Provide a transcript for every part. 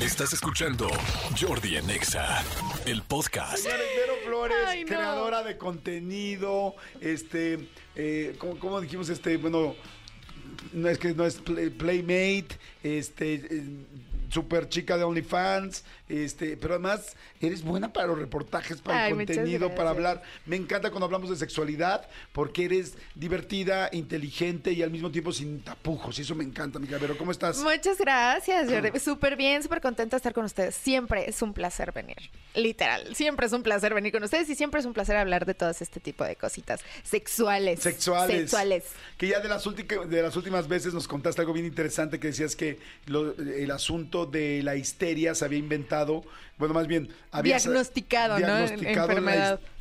Estás escuchando Jordi en EXA, el podcast. Señores, Vero Flores, Ay, no. creadora de contenido, este, eh, ¿cómo, cómo dijimos? Este, bueno, no es que no es play- Playmate, este, eh, super chica de OnlyFans, este, pero además eres buena para los reportajes, para Ay, el contenido, para hablar. Me encanta cuando hablamos de sexualidad porque eres divertida, inteligente y al mismo tiempo sin tapujos. Y eso me encanta, amiga Vero. ¿Cómo estás? Muchas gracias. Súper bien, súper contenta de estar con ustedes. Siempre es un placer venir. Literal, siempre es un placer venir con ustedes y siempre es un placer hablar de todas este tipo de cositas sexuales. Sexuales. Sexuales. Que ya de las, de las últimas veces nos contaste algo bien interesante que decías que lo- el asunto de la histeria se había inventado, bueno, más bien, había Diagnosticado,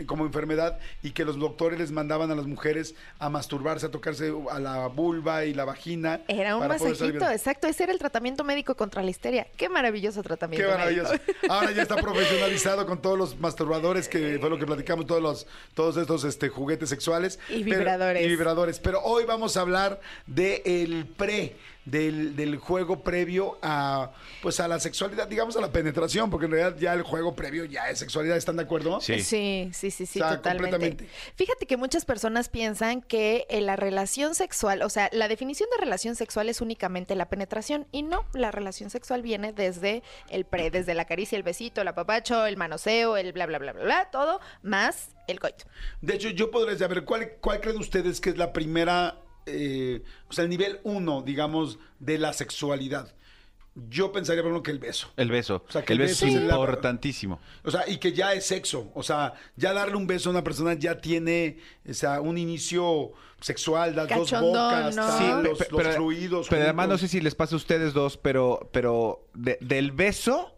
como enfermedad y que los doctores les mandaban a las mujeres a masturbarse, a tocarse a la vulva y la vagina. Era un masajito, exacto. Ese era el tratamiento médico contra la histeria. Qué maravilloso tratamiento. Qué médico. maravilloso. Ahora ya está profesionalizado con todos los masturbadores, que fue lo que platicamos, todos los, todos estos este, juguetes sexuales. Y Pero- vibradores. y vibradores. Pero hoy vamos a hablar del pre, del, del juego previo a pues a la sexualidad, digamos a la penetración, porque en realidad ya el juego previo ya es sexualidad, ¿están de acuerdo? Sí. Sí, sí, sí, sí, O sea, totalmente. completamente. Fíjate que muchas personas piensan que eh, la relación sexual, o sea, la definición de relación sexual es únicamente la penetración y no, la relación sexual viene desde el pre, desde la caricia, el besito, el apapacho, el manoseo, el bla, bla, bla, bla, bla, todo, más el coito. De hecho, yo podría saber, ¿cuál, cuál creen ustedes que es la primera, eh, o sea, el nivel uno, digamos, de la sexualidad? Yo pensaría, por ejemplo, que el beso. El beso. O sea, que el el beso beso es la- importantísimo. O sea, y que ya es sexo. O sea, ya darle un beso a una persona ya tiene, o sea, un inicio sexual, las dos bocas, ¿no? Sí, los, pe- los fluidos. Pero además no sé si les pasa a ustedes dos, pero, pero de- del beso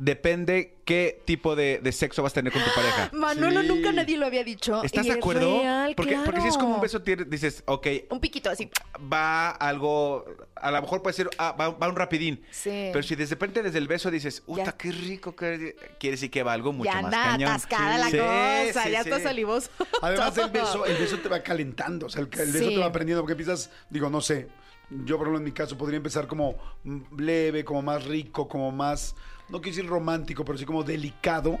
depende qué tipo de, de sexo vas a tener con tu pareja. Manolo, Sí. nunca nadie lo había dicho. ¿Estás y de es acuerdo? real, porque, porque si es como un claro. beso, tiene- dices, ok, Un piquito así. va algo, a lo mejor puede ser, ah, va, va un rapidín. Sí. Pero si de repente desde el beso dices, Ya. uta, qué rico, qué... quiere decir que va algo mucho ya más anda cañón. atascada la Sí, cosa, sí, ya sí. está salivoso. Además, el todo. beso, el beso te va calentando. O sea, el, el beso Sí. te va aprendiendo. Porque empiezas, digo, no sé. Yo, por ejemplo, en mi caso, podría empezar como mm, leve, como más rico, como más, no quiero decir romántico, pero sí como delicado.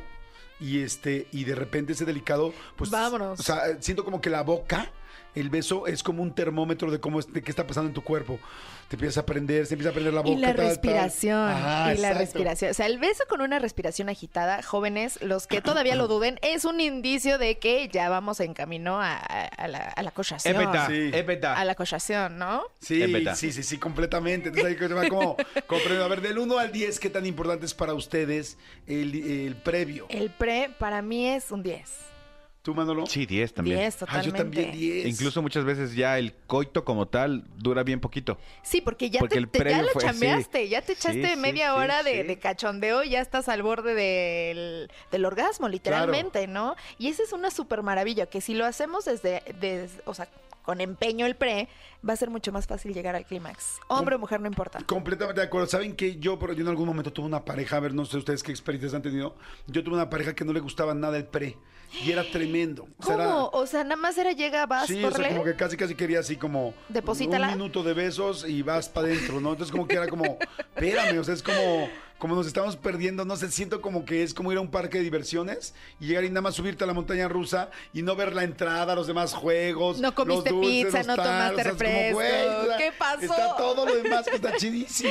Y este, y de repente ese delicado, pues. Vámonos. O sea, siento como que la boca, el beso es como un termómetro de cómo es- de qué está pasando en tu cuerpo. Te empiezas a prender, se empieza a prender la boca. Y la tal, tal. respiración. Ajá, y la respiración. O sea, el beso con una respiración agitada, jóvenes, los que todavía lo duden, es un indicio de que ya vamos en camino a, a- a la, a la Es cochación. verdad, Sí. es verdad. A la cochación, ¿no? Sí, sí, sí, sí, completamente. Entonces que como, como premio. A ver, del 1 al 10, ¿qué tan importante es para ustedes el, el previo? El pre para mí es un 10. ¿Tú, Manolo? Sí, 10 también. 10 Ah, totalmente. yo también 10. Incluso muchas veces ya el coito como tal dura bien poquito. Sí, porque ya, Porque te, el te- ya lo fue- chambeaste, sí. ya te echaste Sí, media sí, hora de, sí. de cachondeo y ya estás al borde del, del orgasmo, literalmente, ¿no? Y esa es una súper maravilla, que si lo hacemos desde, des- o sea, con empeño el pre, va a ser mucho más fácil llegar al clímax. Hombre o mujer, no importa. Completamente de acuerdo. ¿Saben que yo, pero yo en algún momento tuve una pareja, a ver, no sé ustedes qué experiencias han tenido. Yo tuve una pareja que no le gustaba nada el pre. Y era tremendo. O sea, era- ¿Cómo? O sea, nada más era llega, vas, Sí, o sea, como que casi casi quería así como Deposítala. un minuto de besos y vas para adentro, ¿no? Entonces como que era como, espérame, o sea, es como, como nos estamos perdiendo, no sé, siento como que es como ir a un parque de diversiones y llegar y nada más subirte a la montaña rusa y no ver la entrada, los demás juegos, No comiste los dulces, pizza, los no tomaste o sea, es como, refresco. güey, ¿Qué pasó? Está todo lo demás que está chidísimo.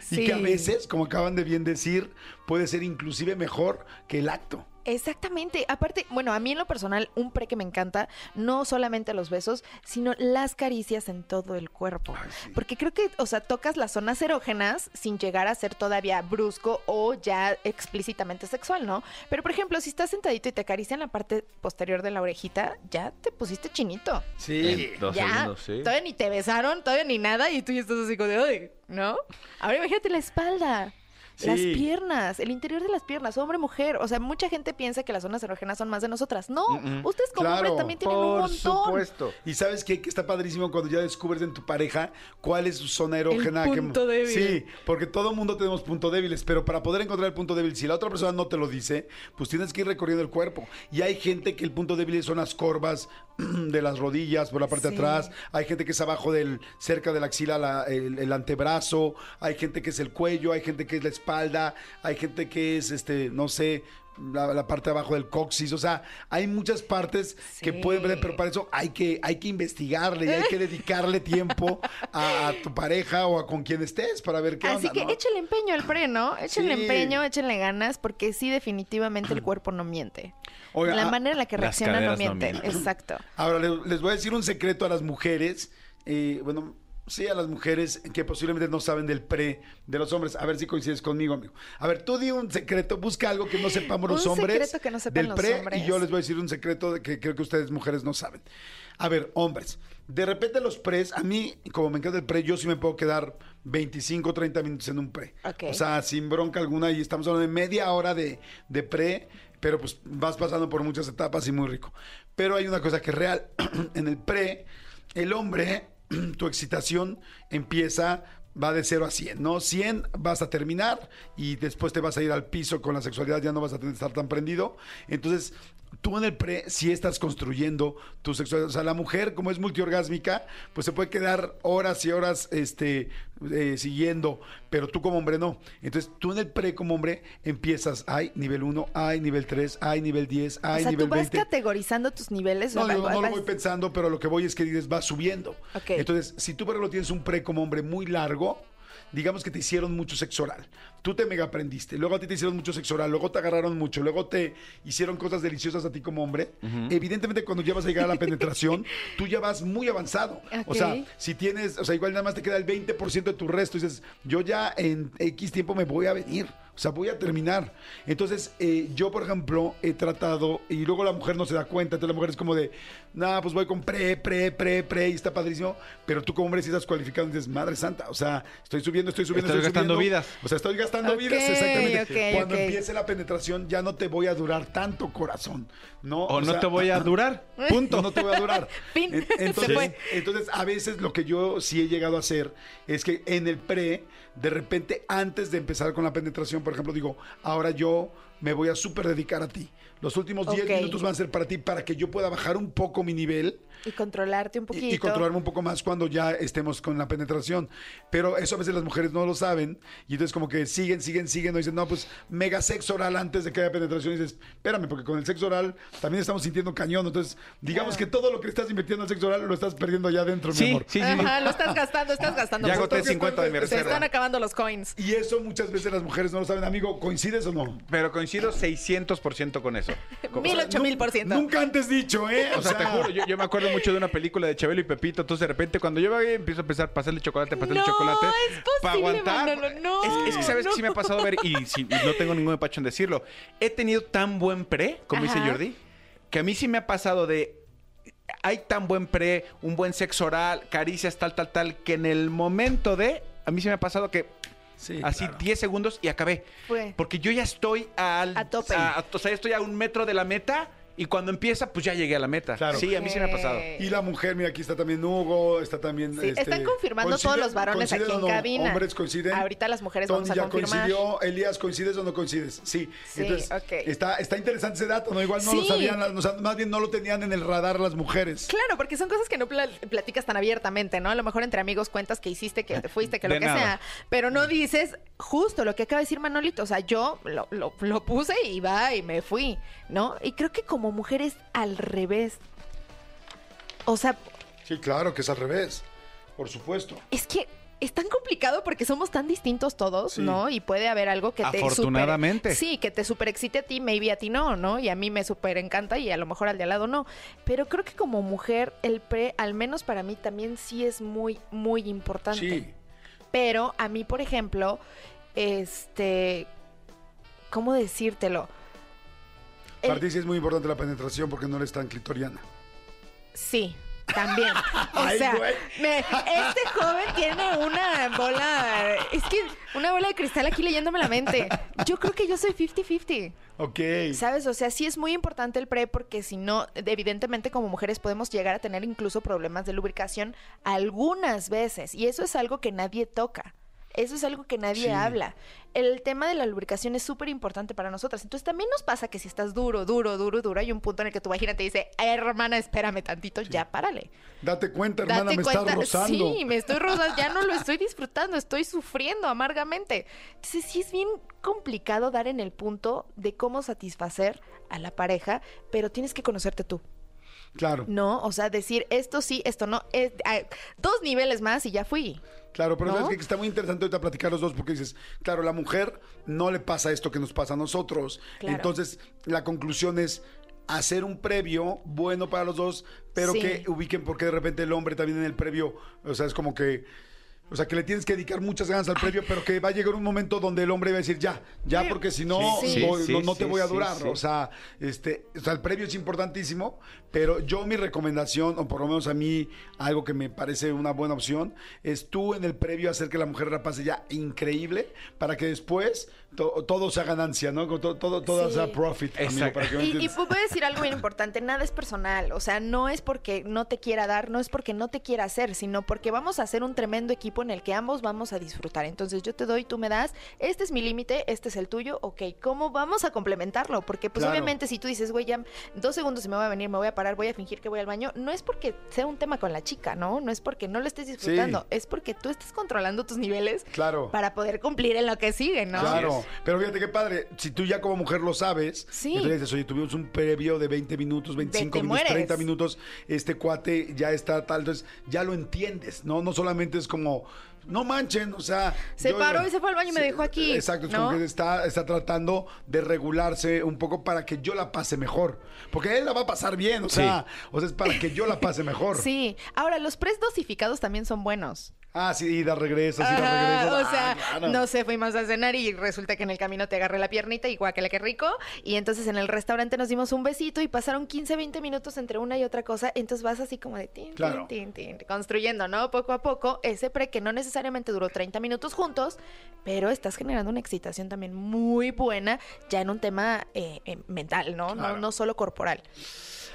Sí. Y que a veces, como acaban de bien decir, puede ser inclusive mejor que el acto. Exactamente. Aparte, bueno, a mí en lo personal, un pre que me encanta, no solamente los besos, sino las caricias en todo el cuerpo. Ay, sí. Porque creo que, o sea, tocas las zonas erógenas sin llegar a ser todavía brusco o ya explícitamente sexual, ¿no? Pero, por ejemplo, si estás sentadito y te acarician la parte posterior de la orejita, ya te pusiste chinito. Sí. Dos ya, segundos, sí. todavía ni te besaron, todavía ni nada, y tú ya estás así como de, ¿no? Ahora imagínate la espalda. Las piernas, el interior de las piernas, hombre, mujer. O sea, mucha gente piensa que las zonas erógenas son más de nosotras. No, Mm-mm. ustedes como Claro, hombres también tienen un Por montón. supuesto. Y sabes qué? que está padrísimo cuando ya descubres en tu pareja cuál es su zona erógena. El que- punto débil. Sí, porque todo mundo tenemos puntos débiles, pero para poder encontrar el punto débil, si la otra persona no te lo dice, pues tienes que ir recorriendo el cuerpo. Y hay gente que el punto débil son las corvas de las rodillas por la parte de Sí. atrás, hay gente que es abajo del, cerca de la axila, la- el, el antebrazo, hay gente que es el cuello, hay gente que es la espalda, hay gente que es, este, no sé, la, la parte de abajo del coxis, o sea, hay muchas partes que pueden ver, pero para eso hay que, hay que investigarle y hay que dedicarle tiempo a, a tu pareja o a con quien estés para ver qué Así onda, que ¿no? échenle empeño al pre, ¿no? Échenle Sí. empeño, échenle ganas, porque sí, definitivamente el cuerpo no miente. Oiga, la ah, manera en la que reacciona no caderas no miente. Exacto. Ahora le- les voy a decir un secreto a las mujeres, eh, bueno, sí, a las mujeres que posiblemente no saben del pre de los hombres. A ver si coincides conmigo, amigo. A ver, tú di un secreto, busca algo que no sepamos los Un hombres secreto que no sepan del los pre hombres. y yo les voy a decir un secreto de que creo que ustedes mujeres no saben. A ver, hombres, de repente los pres, a mí, como me encanta el pre, yo sí me puedo quedar 25, 30 minutos en un pre. Ok. O sea, sin bronca alguna y estamos hablando de media hora de, de pre, pero pues vas pasando por muchas etapas y muy rico. Pero hay una cosa que es real. en el pre, el hombre, tu excitación empieza, va de 0 a 100, ¿no? 100 vas a terminar y después te vas a ir al piso con la sexualidad, ya no vas a estar tan prendido. Entonces, tú en el pre sí estás construyendo tu sexualidad. O sea, la mujer, como es multiorgásmica, pues se puede quedar horas y horas este, eh, siguiendo, pero tú como hombre no. Entonces, tú en el pre como hombre empiezas, hay nivel 1, hay nivel 3, hay nivel 10, hay o sea, nivel tú vas 20. categorizando tus niveles. No, o no lo voy pensando, pero lo que voy es que dices, va subiendo. Ok. Entonces, si tú, por ejemplo, tienes un pre como hombre muy largo, digamos que te hicieron mucho sexo oral. Tú te mega aprendiste, luego a ti te hicieron mucho sexo oral, luego te agarraron mucho, luego te hicieron cosas deliciosas a ti como hombre. Evidentemente, cuando ya vas a llegar a la penetración, tú ya vas muy avanzado. O sea, si tienes, o sea, igual nada más te queda el 20% de tu resto y dices, yo ya en X tiempo me voy a venir. O sea, voy a terminar. Entonces, eh, yo, por ejemplo, he tratado, y luego la mujer no se da cuenta, entonces la mujer es como de, nada, pues voy con pre, pre, pre, pre, y está padrísimo, pero tú como hombre si estás cualificado y dices, madre santa, o sea, estoy subiendo, estoy subiendo, Estoy estoy gastando subiendo". vidas. O sea, estoy gastando vidas, exactamente. Cuando empiece la penetración ya no te voy a durar tanto corazón, ¿no? O, no sea, te voy a durar. Punto. No te voy a durar. Fin. Entonces, fue. entonces, a veces lo que yo sí he llegado a hacer es que en el pre, de repente, antes de empezar con la penetración, por ejemplo, digo, ahora yo me voy a súper dedicar a ti. Los últimos 10 Ok. minutos van a ser para ti, para que yo pueda bajar un poco mi nivel Y controlarte un y- poquito. y, controlarme un poco más cuando ya estemos con la penetración. Pero eso a veces las mujeres no lo saben y entonces como que siguen, siguen, siguen, no dicen, no, pues mega sexo oral antes de que haya penetración y dices, espérame, porque con el sexo oral también estamos sintiendo cañón. Entonces, digamos que todo lo que estás invirtiendo al sexo oral lo estás perdiendo allá adentro, mi Sí, amor. sí, sí. Ajá, lo estás gastando, estás gastando. Ya agoté Entonces, 50 de mi se Se reserva. están acabando los coins. Y eso muchas veces las mujeres no lo saben. Amigo, ¿coincides o no? Pero coincido 600% con eso. Mil ocho mil por ciento. Nunca antes dicho, ¿eh? O sea, te juro, yo, yo me acuerdo mucho de una película de Chabelo y Pepito. Entonces, de repente, cuando yo voy, empiezo a a pasarle chocolate, pasarle No, chocolate. es posible, Para aguantar. Manolo, no, es, es que, ¿sabes no. que sí me ha pasado a ver? Y, no tengo ningún empacho en decirlo. He tenido tan buen pre, como dice. Jordi, que a mí sí me ha pasado de. Hay tan buen pre, un buen sexo oral, caricias, tal, tal, tal, que en el momento de. A mí sí me ha pasado que Sí, así claro. 10 segundos y acabé. Fue. Porque yo ya estoy al, A tope. o sea, ya estoy a un metro de la meta y cuando empieza, pues ya llegué a la meta. Claro. Sí, a mí sí me ha pasado. Y la mujer, mira, aquí está también Hugo, está también... Sí, este, están confirmando todos ¿coinciden- los varones aquí en no? cabina. Hombres coinciden. Ahorita las mujeres Tony vamos a ya confirmar. coincidió. Elías, ¿coincides o no coincides? Sí. Sí, Entonces, está, está interesante ese dato, ¿no? Igual no lo sabían, las- o sea, más bien no lo tenían en el radar las mujeres. Claro, porque son cosas que no pla- platicas tan abiertamente, ¿no? A lo mejor entre amigos cuentas que hiciste, que te fuiste, que lo De que nada. sea. Pero no dices justo lo que acaba de decir Manolito. O sea, yo lo, lo- lo puse y va y me fui, ¿no? Y creo que como mujer es al revés. O sea, Sí, claro, que es al revés. Por supuesto. es que es tan complicado porque somos tan distintos todos, Sí. ¿no? Y puede haber algo que te super- Afortunadamente. sí, que te super excite a ti, maybe a ti no, ¿no? Y a mí me super encanta y a lo mejor al de al lado no. Pero creo que como mujer el pre, al menos para mí también sí es muy muy importante. Sí. Pero a mí, por ejemplo, este ¿cómo decírtelo? Para ti sí es muy importante la penetración porque no eres tan clitoriana. Sí, también. O Ay, sea, me- este joven tiene una bola, es que una bola de cristal aquí leyéndome la mente. Yo creo que yo soy 50-50. Ok. ¿Sabes? O sea, sí es muy importante el pre porque si no, evidentemente como mujeres podemos llegar a tener incluso problemas de lubricación algunas veces y eso es algo que nadie toca. Eso es algo que nadie Sí. habla. El tema de la lubricación es súper importante para nosotras. Entonces también nos pasa que si estás duro, duro, duro, duro, hay un punto en el que tu vagina te dice, "Ay, hermana, espérame tantito, ya párale. Date cuenta, hermana, Date me cuenta, estás rozando. sí, me estoy rozando, ya no lo estoy disfrutando, estoy sufriendo amargamente. Entonces sí es bien complicado dar en el punto de cómo satisfacer a la pareja, pero tienes que conocerte tú, Claro, ¿no? O sea, decir esto sí, esto no, es, ah, dos niveles más y ya fui. claro, pero ¿No? sabes que está muy interesante ahorita platicar los dos porque dices, claro, la mujer no le pasa esto que nos pasa a nosotros. Claro. Entonces, la conclusión es hacer un previo bueno para los dos, pero Sí. que ubiquen porque de repente el hombre también en el previo, o sea, es como que o sea, que le tienes que dedicar muchas ganas al previo, pero que va a llegar un momento donde el hombre va a decir, ya, ya, porque si no, Sí. voy- Sí, no, no sí, te voy a durar. O sea, este, o sea, el previo es importantísimo, pero yo mi recomendación, o por lo menos a mí, algo que me parece una buena opción, es tú en el previo hacer que la mujer la pase ya increíble, para que después to- todo sea ganancia, ¿no? Todo, todo, sea profit, amigo, para que me Y, y a decir algo bien importante, nada es personal, o sea, no es porque no te quiera dar, no es porque no te quiera hacer, sino porque vamos a hacer un tremendo equipo en el que ambos vamos a disfrutar. Entonces yo te doy, tú me das, este es mi límite, este es el tuyo, ok, ¿cómo vamos a complementarlo? Porque pues Claro. obviamente si tú dices, güey, ya dos segundos y me voy a venir, me voy a parar, voy a fingir que voy al baño, no es porque sea un tema con la chica, ¿no? No es porque no lo estés disfrutando, es porque tú estés controlando tus niveles Claro. para poder cumplir en lo que sigue, ¿no? Claro, pero fíjate qué padre, si tú ya como mujer lo sabes, Sí. entonces dices, oye, tuvimos un previo de 20 minutos, 25 te minutos, mueres. 30 minutos, este cuate ya está tal, entonces ya lo entiendes, ¿no? No solamente es como, no manchen, o sea... Se paró y se fue al baño y me dejó aquí, Exacto, es ¿no? como que está, está tratando de regularse un poco para que yo la pase mejor, porque él la va a pasar bien, o sea, o sea, es para que yo la pase mejor. Sí, ahora los pres dosificados también son buenos. Ah, sí, ida, regresas, ida, Ajá, regresas. o sea, Ah, claro. no sé, fuimos a cenar y resulta que en el camino te agarré la piernita y guácala, qué rico. Y entonces en el restaurante nos dimos un besito y pasaron 15, 20 minutos entre una y otra cosa. Entonces vas así como de tin, Claro. tin, tin, tin, construyendo, ¿no? Poco a poco ese pre que no necesariamente duró 30 minutos juntos, pero estás generando una excitación también muy buena ya en un tema eh, eh, mental, ¿no? Claro. No, no solo corporal.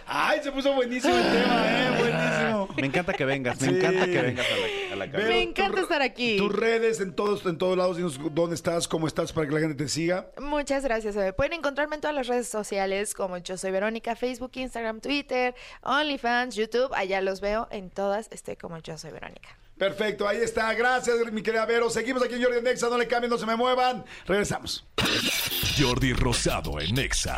Ay, se puso buenísimo el tema, ¿eh? Buenísimo. Me encanta que vengas, me Sí. encanta que vengas a la, a la cabina. Vero, Me encanta tu- estar aquí. Tus redes en todos, en todos lados, dinos dónde estás, cómo estás para que la gente te siga. Muchas gracias. Pueden encontrarme en todas las redes sociales como yo soy Verónica, Facebook, Instagram, Twitter, OnlyFans, YouTube. Allá los veo en todas. Estoy como yo soy Verónica. Perfecto, ahí está. Gracias, mi querida Vero. Seguimos aquí en Jordi en Nexa. No le cambien, no se me muevan. Regresamos. Jordi Rosado en Nexa.